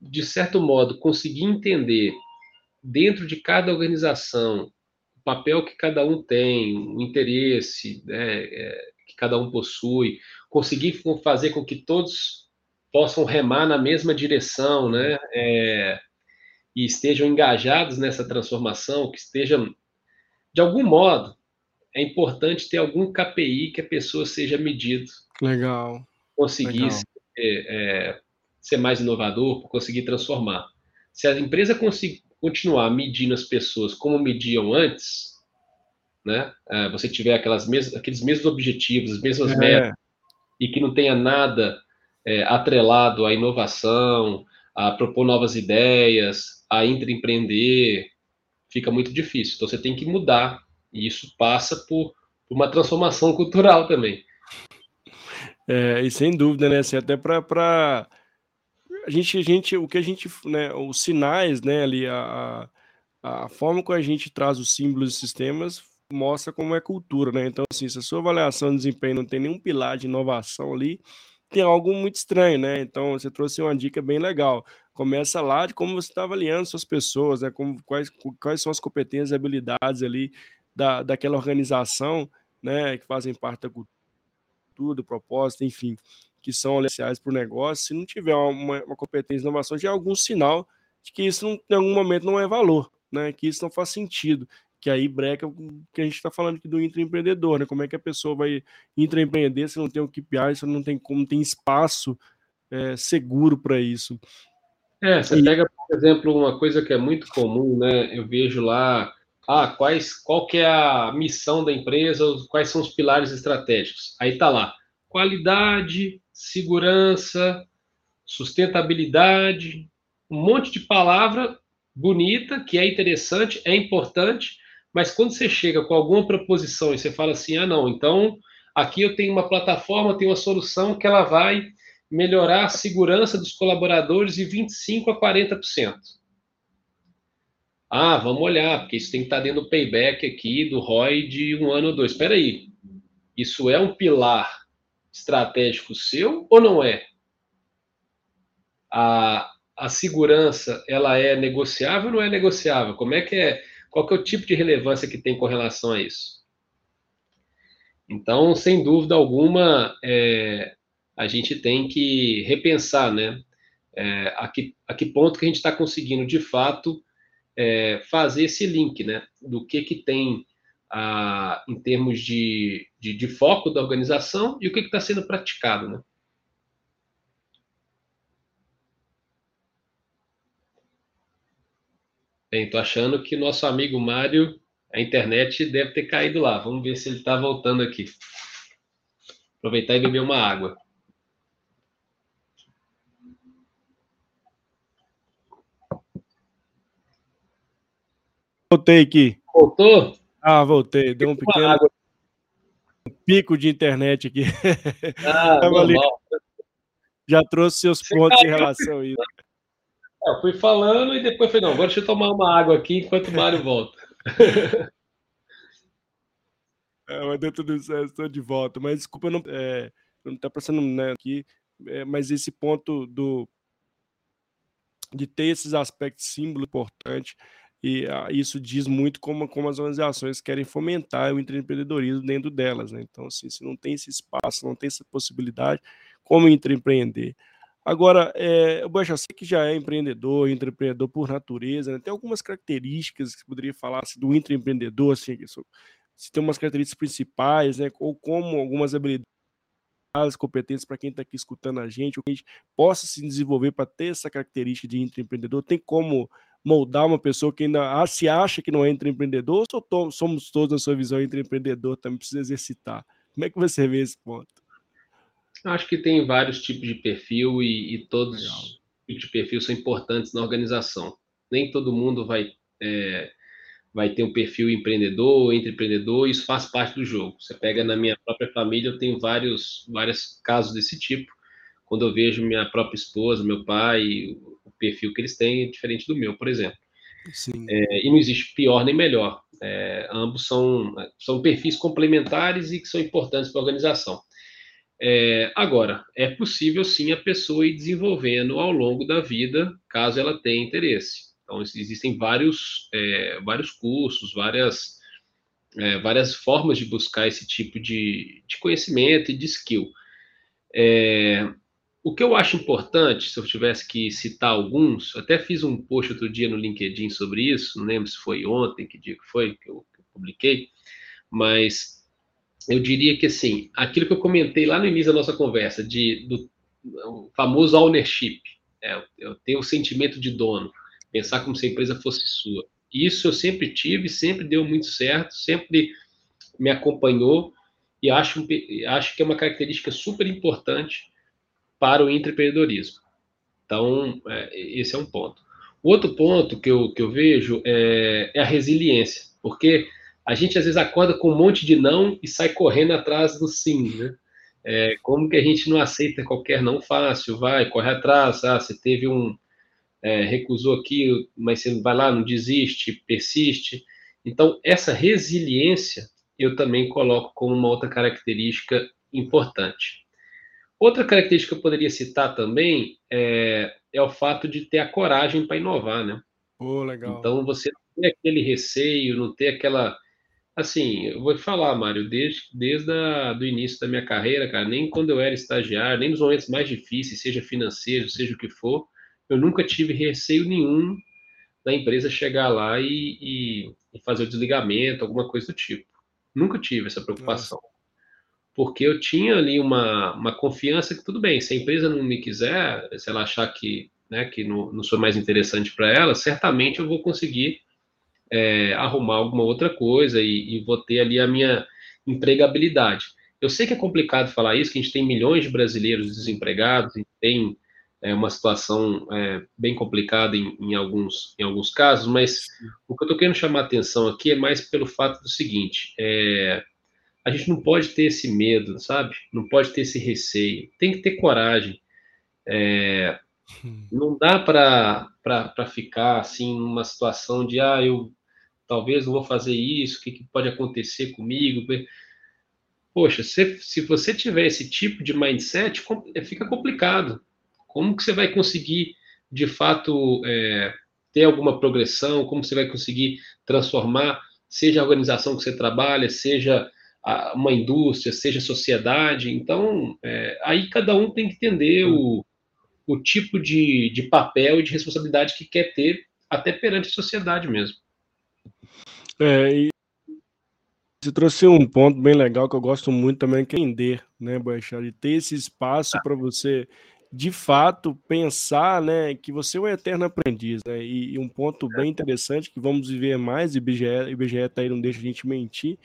de certo modo, conseguir entender dentro de cada organização o papel que cada um tem, o interesse né, é, que cada um possui, conseguir fazer com que todos possam remar na mesma direção, né, é, e estejam engajados nessa transformação, que estejam, de algum modo, é importante ter algum KPI que a pessoa seja medido. Legal conseguir ser, é, ser, mais inovador, conseguir transformar. Se a empresa conseguir continuar medindo as pessoas como mediam antes, né? É, você tiver aquelas mes aqueles mesmos objetivos, as mesmas é. metas, e que não tenha nada é, atrelado à inovação, a propor novas ideias, a empreender, fica muito difícil. Então você tem que mudar, e isso passa por uma transformação cultural também. É, e sem dúvida, né? Assim, até para a gente, a gente, o que a gente, né? Os sinais, né? Ali a, a forma como a gente traz os símbolos e sistemas mostra como é cultura, né? Então, assim, se a sua avaliação de desempenho não tem nenhum pilar de inovação ali, tem algo muito estranho, né? Então, você trouxe uma dica bem legal. Começa lá de como você está avaliando suas pessoas, né? Como, quais, quais são as competências e habilidades ali da, daquela organização, né? Que fazem parte da cultura tudo, propósito, enfim, que são essenciais para o negócio, se não tiver uma, uma competência de inovação, já é algum sinal de que isso não, em algum momento não é valor, né? Que isso não faz sentido. Que aí breca o que a gente está falando aqui do intraempreendedor, né? Como é que a pessoa vai intraempreender se não tem o KPI, se não tem como tem espaço é, seguro para isso. É, você e... pega, por exemplo, uma coisa que é muito comum, né? Eu vejo lá ah, quais, qual que é a missão da empresa, quais são os pilares estratégicos. Aí está lá, qualidade, segurança, sustentabilidade, um monte de palavra bonita, que é interessante, é importante, mas quando você chega com alguma proposição e você fala assim, ah, não, então aqui eu tenho uma plataforma, tenho uma solução que ela vai melhorar a segurança dos colaboradores de 25% a 40%. Ah, vamos olhar, porque isso tem que estar dentro do payback aqui do ROI de um ano ou dois. Espera aí, isso é um pilar estratégico seu ou não é? A, a segurança, ela é negociável ou não é negociável? Como é que é? Qual que é o tipo de relevância que tem com relação a isso? Então, sem dúvida alguma, é, a gente tem que repensar, né? É, a, que, a que ponto que a gente está conseguindo, de fato, é, fazer esse link, né? Do que, que tem a, em termos de, de, de foco da organização e o que está sendo praticado, né? Bem, tô achando que nosso amigo Mário, a internet deve ter caído lá. Vamos ver se ele está voltando aqui. Aproveitar e beber uma água. Voltei aqui. Voltou? Ah, voltei. Deu um pequeno pico de internet aqui. Ah, Já trouxe seus pontos em relação a isso. É, eu fui falando e depois falei, não, agora deixa eu tomar uma água aqui enquanto o Mário volta. É, mas deu tudo certo, estou de volta. Mas desculpa, não, é, não tá passando né, aqui, é, mas esse ponto do de ter esses aspectos símbolo importante e ah, isso diz muito como, como as organizações querem fomentar o empreendedorismo dentro delas. Né? Então, assim, se não tem esse espaço, não tem essa possibilidade, como empreender? Agora, é, eu acho assim que já é empreendedor, empreendedor por natureza, né? tem algumas características que poderia falar assim, do empreendedor, assim, se tem umas características principais, né? ou como algumas habilidades as competências para quem está aqui escutando a gente, o que a gente possa se desenvolver para ter essa característica de empreendedor? Tem como moldar uma pessoa que ainda se acha que não é empreendedor ou somos todos, na sua visão, empreendedor, também precisa exercitar? Como é que você vê esse ponto? Acho que tem vários tipos de perfil e, e todos os tipos de perfil são importantes na organização. Nem todo mundo vai, é, vai ter um perfil empreendedor, empreendedor, isso faz parte do jogo. Você pega na minha própria família, eu tenho vários, vários casos desse tipo. Quando eu vejo minha própria esposa, meu pai, o perfil que eles têm é diferente do meu, por exemplo. É, e não existe pior nem melhor. É, ambos são, são perfis complementares e que são importantes para a organização. É, agora, é possível sim a pessoa ir desenvolvendo ao longo da vida, caso ela tenha interesse. Então, existem vários, é, vários cursos, várias, é, várias formas de buscar esse tipo de, de conhecimento e de skill. É, o que eu acho importante, se eu tivesse que citar alguns, até fiz um post outro dia no LinkedIn sobre isso, não lembro se foi ontem, que dia que foi que eu, que eu publiquei, mas eu diria que assim, aquilo que eu comentei lá no início da nossa conversa, de, do famoso ownership, é, eu tenho o sentimento de dono, pensar como se a empresa fosse sua. Isso eu sempre tive, sempre deu muito certo, sempre me acompanhou e acho, acho que é uma característica super importante para o empreendedorismo. Então, é, esse é um ponto. O outro ponto que eu, que eu vejo é, é a resiliência, porque a gente às vezes acorda com um monte de não e sai correndo atrás do sim, né? É, como que a gente não aceita qualquer não fácil, vai, corre atrás, ah, você teve um, é, recusou aqui, mas você vai lá, não desiste, persiste. Então, essa resiliência eu também coloco como uma outra característica importante. Outra característica que eu poderia citar também é, é o fato de ter a coragem para inovar, né? Oh, legal. Então, você não ter aquele receio, não ter aquela Assim, eu vou te falar, Mário, desde, desde o início da minha carreira, cara, nem quando eu era estagiário, nem nos momentos mais difíceis, seja financeiro, seja o que for, eu nunca tive receio nenhum da empresa chegar lá e, e, e fazer o desligamento, alguma coisa do tipo. Nunca tive essa preocupação. Nossa. Porque eu tinha ali uma, uma confiança que, tudo bem, se a empresa não me quiser, se ela achar que, né, que não, não sou mais interessante para ela, certamente eu vou conseguir é, arrumar alguma outra coisa e, e vou ter ali a minha empregabilidade. Eu sei que é complicado falar isso, que a gente tem milhões de brasileiros desempregados e tem é, uma situação é, bem complicada em, em, alguns, em alguns casos, mas o que eu estou querendo chamar a atenção aqui é mais pelo fato do seguinte: é, a gente não pode ter esse medo, sabe? Não pode ter esse receio. Tem que ter coragem. É, não dá para ficar assim numa situação de ah, eu talvez eu vou fazer isso, o que, que pode acontecer comigo. Poxa, se, se você tiver esse tipo de mindset, é, fica complicado. Como que você vai conseguir, de fato, é, ter alguma progressão? Como você vai conseguir transformar, seja a organização que você trabalha, seja uma indústria, seja a sociedade? Então, é, aí cada um tem que entender o, o tipo de, de papel e de responsabilidade que quer ter, até perante a sociedade mesmo. É, e você trouxe um ponto bem legal que eu gosto muito também, que é entender, né, Boechat, de ter esse espaço para você de fato pensar, né, que você é um eterno aprendiz, né? E, e um ponto bem interessante que vamos viver mais, e IBGE, IBGE tá aí, não deixa a gente mentir.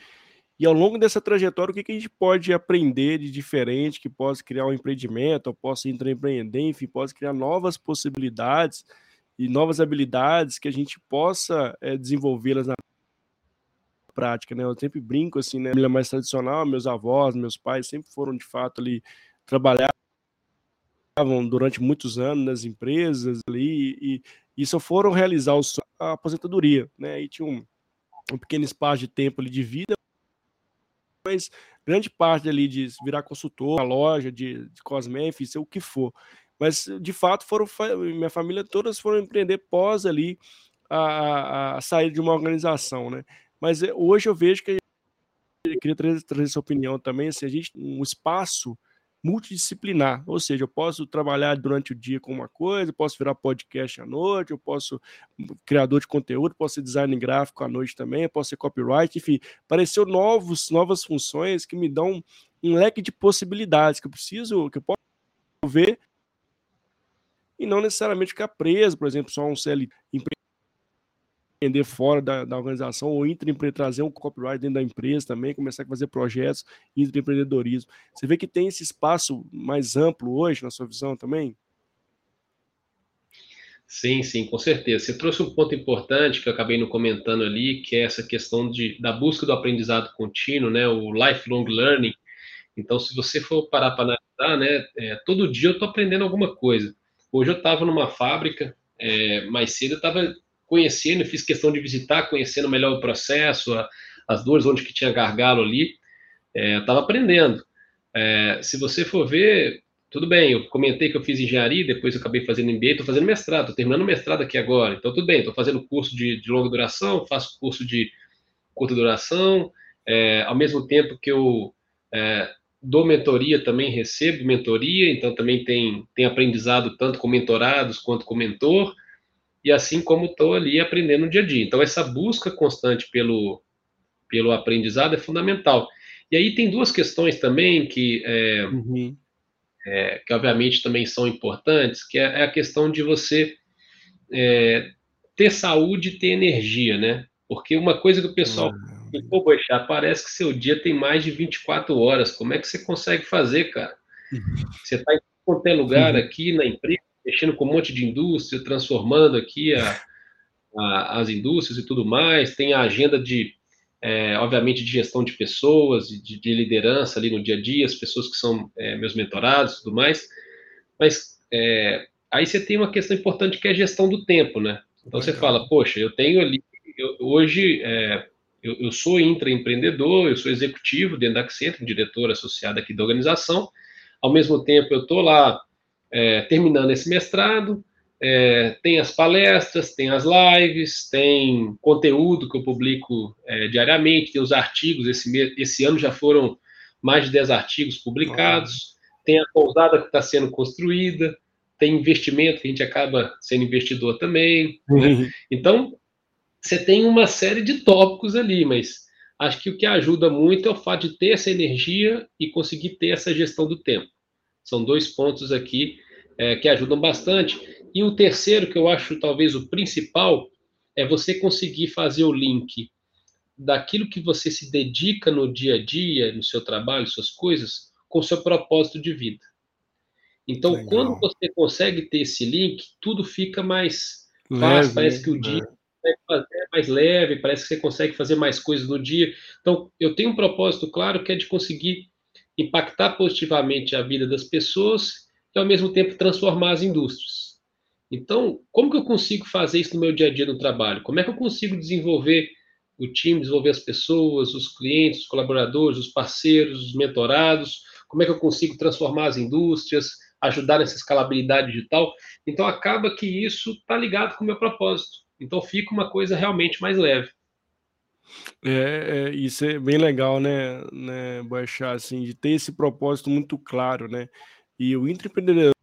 E ao longo dessa trajetória, o que, que a gente pode aprender de diferente, que possa criar um empreendimento, ou possa empreender, enfim, possa criar novas possibilidades e novas habilidades que a gente possa é, desenvolvê-las na prática, né? Eu sempre brinco assim, né? Família mais tradicional, meus avós, meus pais sempre foram de fato ali trabalhar durante muitos anos nas empresas ali e, e só foram realizar a aposentadoria, né? E tinha um, um pequeno espaço de tempo ali de vida, mas grande parte ali de virar consultor, a loja de, de cosméticos, o que for. Mas de fato foram minha família todas foram empreender pós ali a, a, sair de uma organização, né? Mas eh, hoje eu vejo que eu queria trazer, trazer essa opinião também, se assim, a gente um espaço multidisciplinar, ou seja, eu posso trabalhar durante o dia com uma coisa, posso virar podcast à noite, eu posso criador de conteúdo, posso ser design gráfico à noite também, posso ser copyright, enfim, apareceu novos, novas funções que me dão um leque de possibilidades que eu preciso, que eu posso ver e não necessariamente ficar preso, por exemplo, só um CL empreender fora da, da organização ou intraempreender, trazer um copyright dentro da empresa também, começar a fazer projetos intraempreendedorismo. Você vê que tem esse espaço mais amplo hoje, na sua visão também? Sim, sim, com certeza. Você trouxe um ponto importante que eu acabei não comentando ali, que é essa questão de, da busca do aprendizado contínuo, né, o lifelong learning. Então, se você for parar para analisar, né, é, todo dia eu estou aprendendo alguma coisa. Hoje eu estava numa fábrica, é, mais cedo eu estava conhecendo, fiz questão de visitar, conhecendo melhor o processo, a, as dores, onde que tinha gargalo ali, é, estava aprendendo. É, se você for ver, tudo bem, eu comentei que eu fiz engenharia, depois eu acabei fazendo MBA, estou fazendo mestrado, estou terminando mestrado aqui agora, então tudo bem, estou fazendo curso de, de, longa duração, faço curso de curta duração, é, ao mesmo tempo que eu é, dou mentoria, também recebo mentoria, então também tem, tem aprendizado tanto com mentorados quanto com mentor, e assim como estou ali aprendendo no dia a dia. Então, essa busca constante pelo, pelo aprendizado é fundamental. E aí tem duas questões também que, é, uhum. é, que obviamente também são importantes, que é, é a questão de você é, ter saúde e ter energia, né? Porque uma coisa que o pessoal ah. pô, Boixá, parece que seu dia tem mais de 24 horas. Como é que você consegue fazer, cara? Uhum. Você está em qualquer lugar uhum. aqui na empresa, mexendo com um monte de indústria, transformando aqui a, a, as indústrias e tudo mais, tem a agenda de, é, obviamente, de gestão de pessoas, de, de, liderança ali no dia a dia, as pessoas que são é, meus mentorados e tudo mais, mas é, aí você tem uma questão importante que é a gestão do tempo, né? Então você fala, poxa, eu tenho ali, eu, hoje é, eu, eu, sou intraempreendedor, eu sou executivo dentro da Accenture, diretor associado aqui da organização, ao mesmo tempo eu estou lá é, terminando esse mestrado, é, tem as palestras, tem as lives, tem conteúdo que eu publico é, diariamente, tem os artigos, esse, esse ano já foram mais de 10 artigos publicados, tem a pousada que está sendo construída, tem investimento que a gente acaba sendo investidor também. Uhum. Né? Então, você tem uma série de tópicos ali, mas acho que o que ajuda muito é o fato de ter essa energia e conseguir ter essa gestão do tempo. São dois pontos aqui é, que ajudam bastante. E o terceiro, que eu acho talvez o principal, é você conseguir fazer o link daquilo que você se dedica no dia a dia, no seu trabalho, suas coisas, com o seu propósito de vida. Então, Legal. quando você consegue ter esse link, tudo fica mais fácil, parece que o dia é mais leve, parece que você consegue fazer mais coisas no dia. Então, eu tenho um propósito claro que é de conseguir impactar positivamente a vida das pessoas e, ao mesmo tempo, transformar as indústrias. Então, como que eu consigo fazer isso no meu dia a dia no trabalho? Como é que eu consigo desenvolver o time, desenvolver as pessoas, os clientes, os colaboradores, os parceiros, os mentorados? Como é que eu consigo transformar as indústrias, ajudar nessa escalabilidade digital? Então, acaba que isso está ligado com o meu propósito. Então, fica uma coisa realmente mais leve. É, é, isso é bem legal, né, né, Boechat, assim, de ter esse propósito muito claro, né? E o intraempreendedor,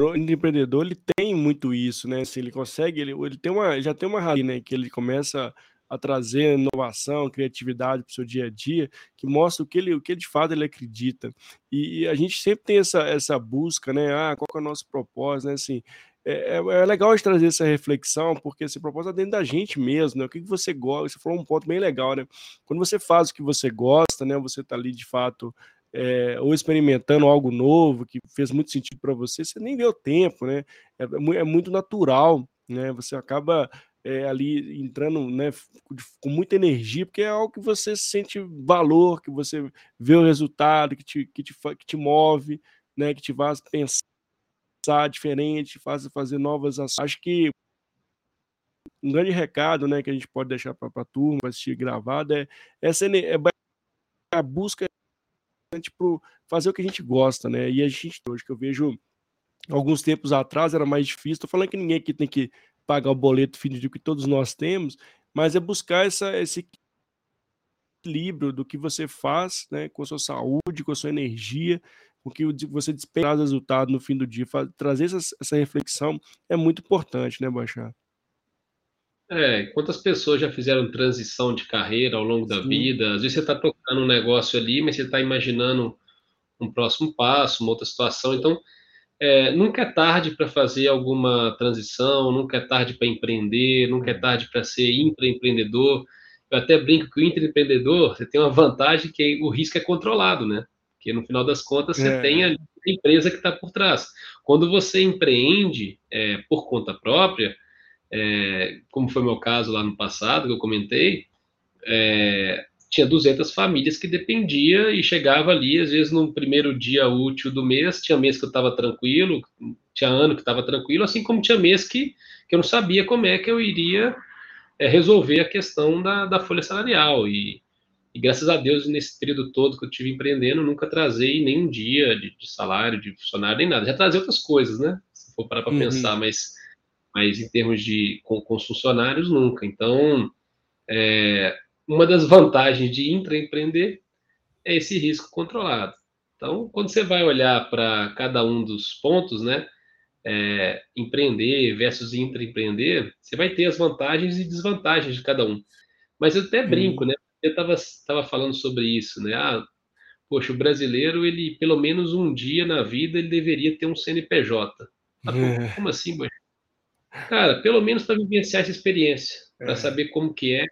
o intraempreendedor ele tem muito isso, né? Assim, ele consegue, ele, ele tem uma, já tem uma raiz, né? Que ele começa a trazer inovação, criatividade para o seu dia a dia, que mostra o que ele, o que de fato ele acredita. E, e a gente sempre tem essa, essa busca, né? Ah, qual é o nosso propósito, né? Assim, é, é, é legal gente trazer essa reflexão, porque esse propósito é dentro da gente mesmo, né? O que, que você gosta? Você falou um ponto bem legal, né? Quando você faz o que você gosta, né? Você está ali de fato é, ou experimentando algo novo que fez muito sentido para você, você nem vê o tempo, né? É, é muito natural, né? Você acaba é, ali entrando né, com muita energia, porque é algo que você sente valor, que você vê o resultado, que te, que te, que te move, né? Que te faz pensar diferente, faz fazer novas ações. Acho que um grande recado, né, que a gente pode deixar para a turma, assistir gravado, é essa é a busca para fazer o que a gente gosta, né? E a gente, hoje que eu vejo alguns tempos atrás era mais difícil. Estou falando que ninguém aqui tem que pagar o boleto de que todos nós temos, mas é buscar essa, esse equilíbrio do que você faz, né, com a sua saúde, com a sua energia, com que você despeja resultado no fim do dia. Trazer essa, essa reflexão é muito importante, né, Baixar? É, quantas pessoas já fizeram transição de carreira ao longo da Sim. vida? Às vezes você está tocando um negócio ali, mas você está imaginando um próximo passo, uma outra situação. Então, é, nunca é tarde para fazer alguma transição, nunca é tarde para empreender, nunca é tarde para ser intraempreendedor. Eu até brinco que o intraempreendedor, você tem uma vantagem que o risco é controlado, né? Porque no final das contas você é. tem a empresa que está por trás. Quando você empreende é, por conta própria, é, como foi meu caso lá no passado, que eu comentei, é, tinha 200 famílias que dependia e chegava ali, às vezes no primeiro dia útil do mês, tinha mês que eu estava tranquilo, tinha ano que estava tranquilo, assim como tinha mês que, que eu não sabia como é que eu iria é, resolver a questão da, da folha salarial. E, e, graças a Deus, nesse período todo que eu tive empreendendo, nunca trazei nem um dia de, de salário, de funcionário, nem nada. Já trazei outras coisas, né? Se for parar para uhum. pensar, mas mas em termos de com, com os funcionários, nunca. Então, é, uma das vantagens de intraempreender é esse risco controlado. Então, quando você vai olhar para cada um dos pontos, né, é, empreender versus intraempreender, você vai ter as vantagens e desvantagens de cada um. Mas eu até brinco, né? Eu estava tava falando sobre isso, né? Ah, poxa, o brasileiro, ele, pelo menos um dia na vida, ele deveria ter um CNPJ. Ah, é. Como assim, poxa? Cara, pelo menos para vivenciar essa experiência, para é. saber como que é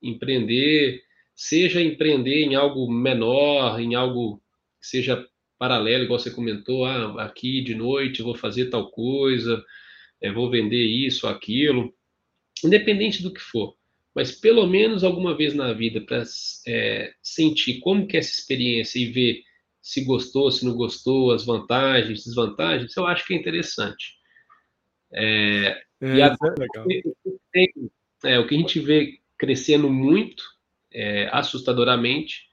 empreender, seja empreender em algo menor, em algo que seja paralelo, igual você comentou, ah, aqui de noite vou fazer tal coisa, é, vou vender isso, aquilo, independente do que for, mas pelo menos alguma vez na vida para é, sentir como que é essa experiência e ver se gostou, se não gostou, as vantagens, desvantagens, eu acho que é interessante. É, é, e agora, é, o que a gente vê crescendo muito, é, assustadoramente,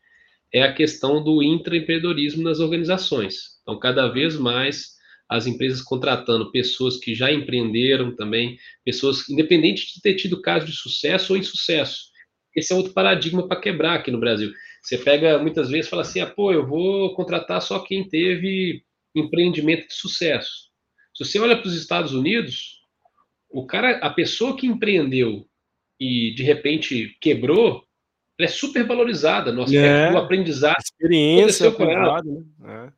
é a questão do intraempreendedorismo nas organizações. Então, cada vez mais as empresas contratando pessoas que já empreenderam também, pessoas independente de ter tido caso de sucesso ou insucesso. Esse é outro paradigma para quebrar aqui no Brasil. Você pega muitas vezes e fala assim: ah, pô, eu vou contratar só quem teve empreendimento de sucesso. Se você olha para os Estados Unidos, o cara, a pessoa que empreendeu e de repente quebrou, ela é super valorizada no aspecto é, do aprendizado. Experiência com ela. Né? É.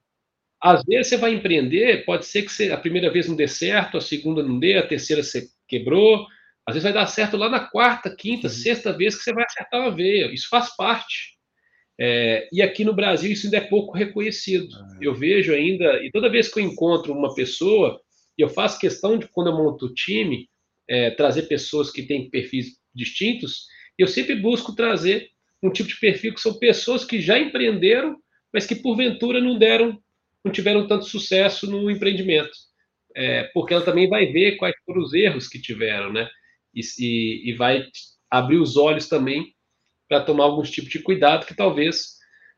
Às vezes você vai empreender, pode ser que você, a primeira vez não dê certo, a segunda não dê, a terceira você quebrou. Às vezes vai dar certo lá na quarta, quinta, sexta vez que você vai acertar uma veia. Isso faz parte. É, e aqui no Brasil isso ainda é pouco reconhecido. É. Eu vejo ainda, e toda vez que eu encontro uma pessoa e eu faço questão de, quando eu monto o time, é, trazer pessoas que têm perfis distintos, eu sempre busco trazer um tipo de perfil que são pessoas que já empreenderam, mas que porventura não deram, não tiveram tanto sucesso no empreendimento. É, porque ela também vai ver quais foram os erros que tiveram, né? E, e, e vai abrir os olhos também para tomar alguns tipos de cuidado que talvez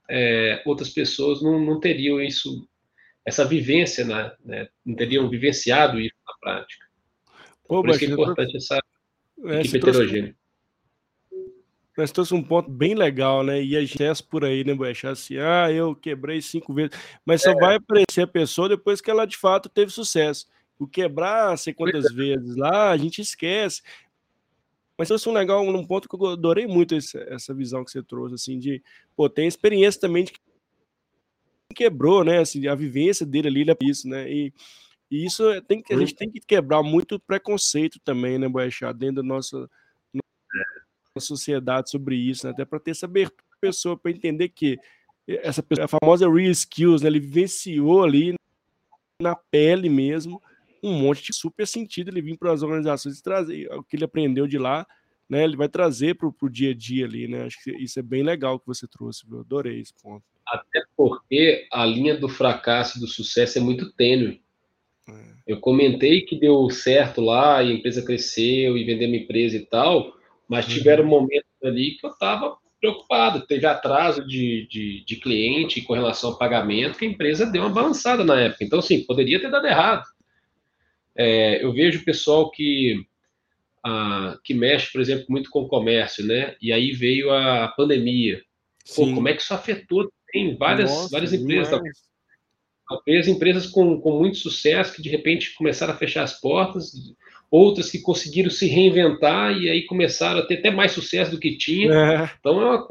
é, outras pessoas não, não teriam isso essa vivência, né, né, não teriam vivenciado isso na prática. Pô, Por isso que é importante essa é, equipe heterogênea. Mas trouxe um ponto bem legal, né? E a gente é por aí, né, Boechat? Assim, ah, eu quebrei cinco vezes. Mas só é. vai aparecer a pessoa depois que ela de fato teve sucesso. O quebrar sei quantas é. vezes lá, a gente esquece. Mas é um legal, num ponto que eu adorei muito esse, essa visão que você trouxe, assim, de, pô, tem experiência também de que quebrou, né, assim, a vivência dele ali, é isso, né, e, e isso é, tem que, a gente tem que quebrar muito preconceito também, né, Boechat, dentro da nossa, nossa sociedade sobre isso, né, até para ter essa abertura pessoa para entender que essa pessoa, a famosa real skills, né, ele vivenciou ali na pele mesmo um monte de super sentido ele vir para as organizações e trazer o que ele aprendeu de lá, né? Ele vai trazer para o dia a dia ali, né? Acho que isso é bem legal que você trouxe, eu adorei esse ponto. Até porque a linha do fracasso e do sucesso é muito tênue. É. Eu comentei que deu certo lá, e a empresa cresceu e vendeu minha empresa e tal, mas uhum. tiveram momentos ali que eu estava preocupado. Teve atraso de, de, de, cliente com relação ao pagamento, que a empresa deu uma balançada na época. Então, assim, poderia ter dado errado. É, eu vejo pessoal que, a, que mexe, por exemplo, muito com o comércio, né? E aí veio a pandemia. Pô, como é que isso afetou? Tem várias, Nossa, várias empresas. Talvez empresas com, com muito sucesso que de repente começaram a fechar as portas, outras que conseguiram se reinventar e aí começaram a ter até mais sucesso do que tinha. É. Então é, uma,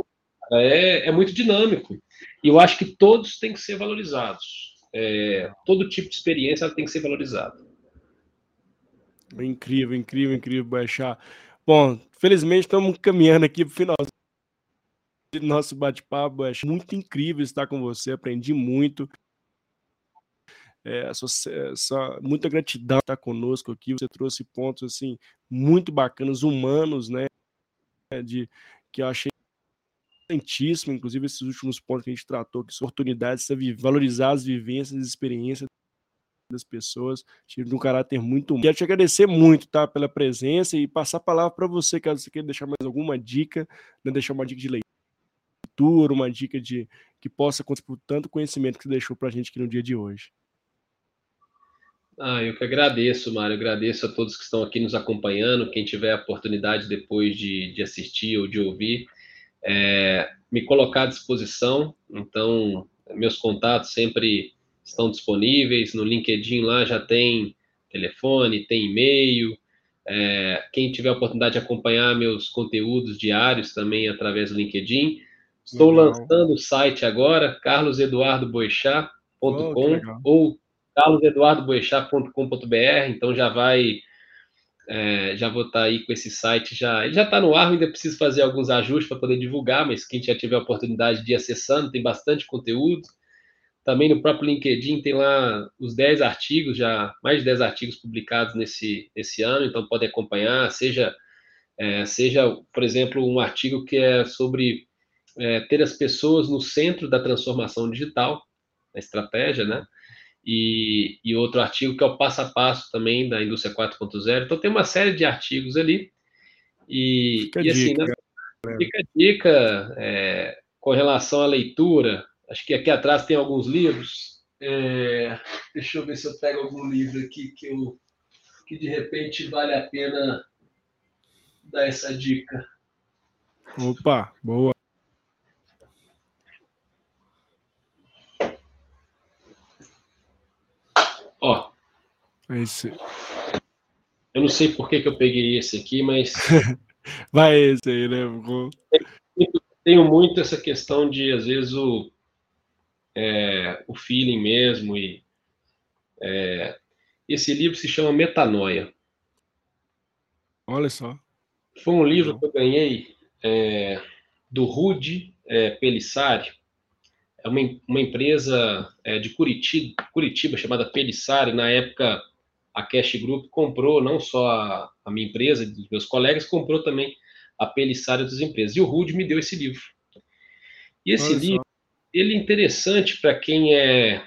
é, é, muito dinâmico. E eu acho que todos têm que ser valorizados. É, todo tipo de experiência tem que ser valorizada. Incrível, incrível, incrível, Baixar. Bom, felizmente estamos caminhando aqui para o final do nosso bate-papo. É muito incrível estar com você, aprendi muito. É, só, muita gratidão estar conosco aqui. Você trouxe pontos assim muito bacanas, humanos, né? De que eu achei importantíssimo, inclusive esses últimos pontos que a gente tratou, que são oportunidades de valorizar as vivências, as experiências das pessoas, tive um caráter muito Quero te agradecer muito, tá, pela presença e passar a palavra para você, caso você queira deixar mais alguma dica, né, deixar uma dica de leitura, uma dica de que possa contribuir tanto conhecimento que você deixou para a gente aqui no dia de hoje. Ah, eu que agradeço, Mário. agradeço a todos que estão aqui nos acompanhando. Quem tiver a oportunidade depois de, de assistir ou de ouvir, é, me colocar à disposição. Então, meus contatos sempre estão disponíveis. No LinkedIn lá já tem telefone, tem e-mail. É, quem tiver a oportunidade de acompanhar meus conteúdos diários também através do LinkedIn. Estou Legal. lançando o site agora, carloseduardoboixá.com oh, ou carloseduardoboechat.com.br, então já vai, é, já vou estar tá aí com esse site, já, já está no ar, ainda preciso fazer alguns ajustes para poder divulgar, mas quem já tiver a oportunidade de ir acessando, tem bastante conteúdo. Também no próprio LinkedIn tem lá os 10 artigos, já mais de 10 artigos publicados nesse, nesse ano, então pode acompanhar, seja, é, seja, por exemplo, um artigo que é sobre é, ter as pessoas no centro da transformação digital, a estratégia, né? E, e outro artigo que é o passo a passo também da indústria 4.0. Então tem uma série de artigos ali. E, fica e assim, dica, né, fica a dica é, com relação à leitura. Acho que aqui atrás tem alguns livros. É, deixa eu ver se eu pego algum livro aqui que, eu, que de repente vale a pena dar essa dica. Opa, boa. Ó. Esse. Eu não sei por que, que eu peguei esse aqui, mas. Vai esse aí, né? Tenho muito essa questão de, às vezes, o, é, o feeling mesmo. E, é, esse livro se chama Metanoia. Olha só. Foi um livro que eu ganhei é, do Rudy é, Pelissari é uma, uma empresa é, de Curitiba, Curitiba chamada Pelissari. Na época, a Cash Group comprou não só a, a minha empresa, dos meus colegas, comprou também a Pelissari das empresas. E o Rude me deu esse livro. E esse Olha livro, só. ele é interessante para quem é,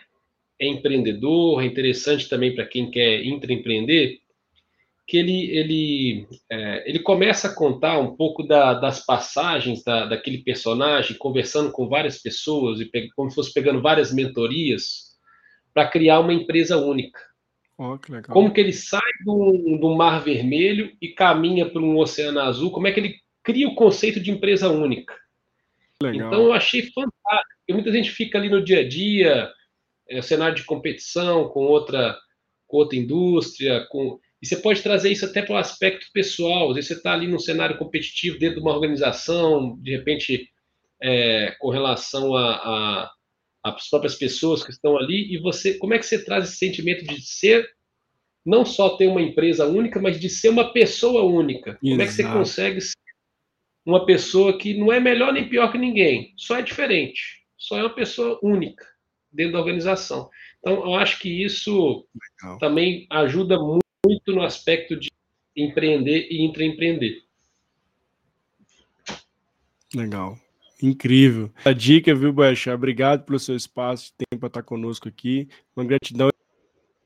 é empreendedor, é interessante também para quem quer intraempreender, que ele, ele, é, ele começa a contar um pouco da, das passagens da, daquele personagem, conversando com várias pessoas, e como se fosse pegando várias mentorias, para criar uma empresa única. Oh, que como que ele sai do, do Mar Vermelho e caminha para um Oceano Azul, como é que ele cria o conceito de empresa única. Legal. Então eu achei fantástico, porque muita gente fica ali no dia a dia, é, cenário de competição com outra, com outra indústria, com E você pode trazer isso até para o aspecto pessoal. Às vezes você está ali num cenário competitivo dentro de uma organização, de repente, é, com relação a, a, as próprias pessoas que estão ali, e você, como é que você traz esse sentimento de ser, não só ter uma empresa única, mas de ser uma pessoa única? Como Exato. é que você consegue ser uma pessoa que não é melhor nem pior que ninguém, só é diferente, só é uma pessoa única dentro da organização. Então, eu acho que isso Legal. também ajuda muito muito no aspecto de empreender e intraempreender. Legal. Incrível. A dica, viu, Baixa? Obrigado pelo seu espaço, tempo para estar conosco aqui. Uma gratidão.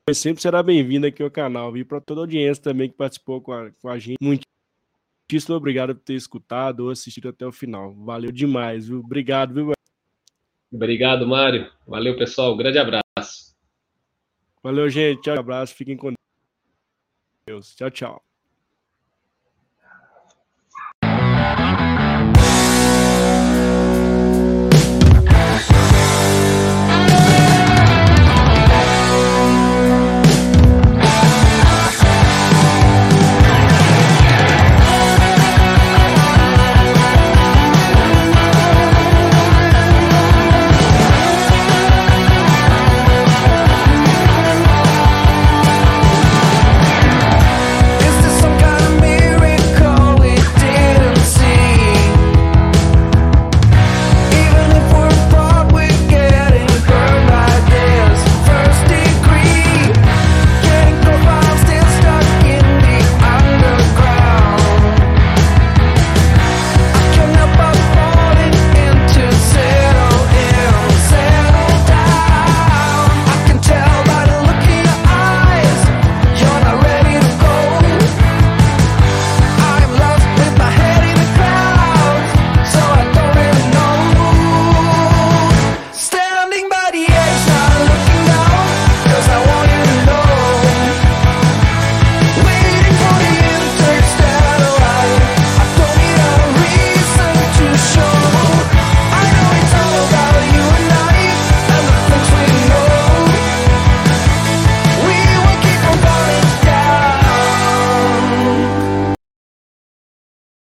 Você sempre será bem-vindo aqui ao canal. E para toda a audiência também que participou com a, com a gente. Muitíssimo obrigado por ter escutado ou assistido até o final. Valeu demais, viu? Obrigado, viu, Obrigado, Mário. Valeu, pessoal. grande abraço. Valeu, gente. Tchau, abraço. Fiquem com Deus. Tchau, tchau.